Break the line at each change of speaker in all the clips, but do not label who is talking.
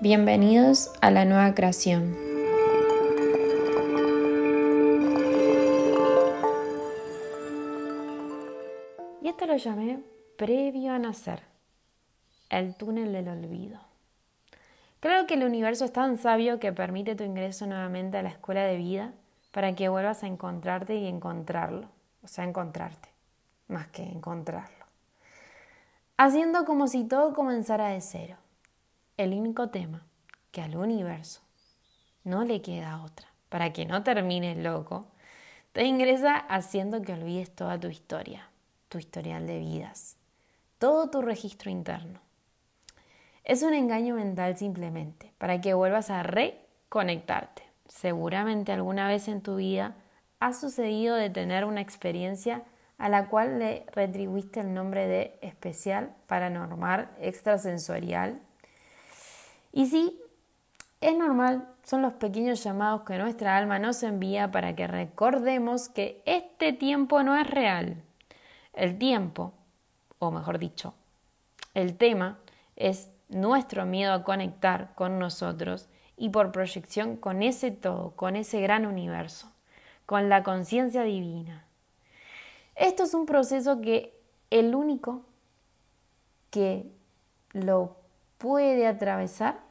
Bienvenidos a la nueva creación. Y esto lo llamé previo a nacer, el túnel del olvido. Creo que el universo es tan sabio que permite tu ingreso nuevamente a la escuela de vida para que vuelvas a encontrarte y encontrarlo, o sea, encontrarte, más que encontrarlo. Haciendo como si todo comenzara de cero el único tema que al universo no le queda otra, para que no termines loco, te ingresa haciendo que olvides toda tu historia, tu historial de vidas, todo tu registro interno. Es un engaño mental simplemente, para que vuelvas a reconectarte. Seguramente alguna vez en tu vida ha sucedido de tener una experiencia a la cual le retribuiste el nombre de especial, paranormal, extrasensorial y sí, es normal, son los pequeños llamados que nuestra alma nos envía para que recordemos que este tiempo no es real. El tiempo, o mejor dicho, el tema es nuestro miedo a conectar con nosotros y por proyección con ese todo, con ese gran universo, con la conciencia divina. Esto es un proceso que el único que lo puede atravesar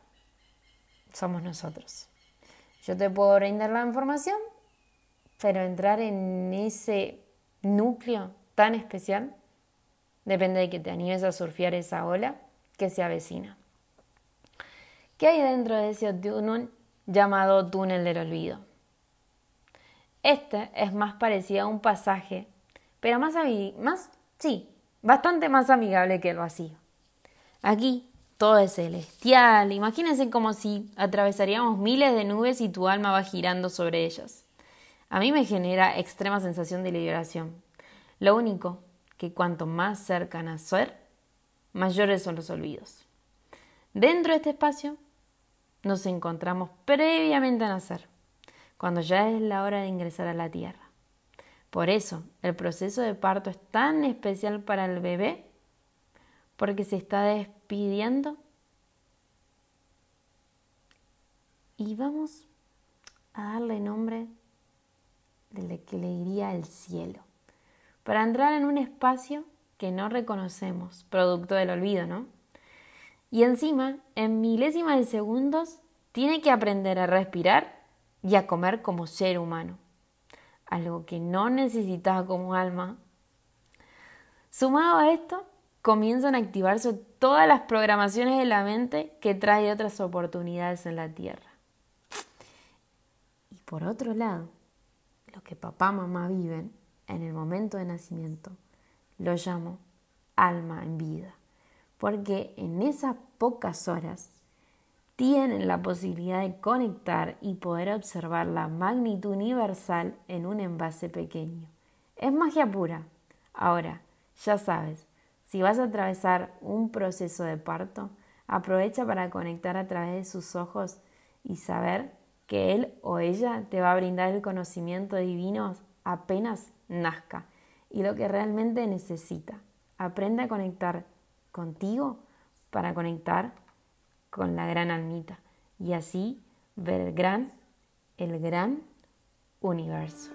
somos nosotros. Yo te puedo brindar la información, pero entrar en ese núcleo tan especial depende de que te animes a surfear esa ola que se avecina. ¿Qué hay dentro de ese túnel llamado túnel del olvido? Este es más parecido a un pasaje, pero más, más sí, bastante más amigable que el vacío. Aquí todo es celestial. Imagínense como si atravesaríamos miles de nubes y tu alma va girando sobre ellas. A mí me genera extrema sensación de liberación. Lo único que cuanto más cerca a ser, mayores son los olvidos. Dentro de este espacio nos encontramos previamente a nacer, cuando ya es la hora de ingresar a la tierra. Por eso el proceso de parto es tan especial para el bebé porque se está despidiendo. Y vamos a darle nombre del que le iría el cielo, para entrar en un espacio que no reconocemos, producto del olvido, ¿no? Y encima, en milésimas de segundos, tiene que aprender a respirar y a comer como ser humano, algo que no necesitaba como alma. Sumado a esto, comienzan a activarse todas las programaciones de la mente que trae otras oportunidades en la Tierra. Y por otro lado, lo que papá y mamá viven en el momento de nacimiento, lo llamo alma en vida, porque en esas pocas horas tienen la posibilidad de conectar y poder observar la magnitud universal en un envase pequeño. Es magia pura. Ahora, ya sabes, si vas a atravesar un proceso de parto, aprovecha para conectar a través de sus ojos y saber que él o ella te va a brindar el conocimiento divino apenas nazca y lo que realmente necesita. Aprende a conectar contigo para conectar con la gran almita y así ver el gran, el gran universo.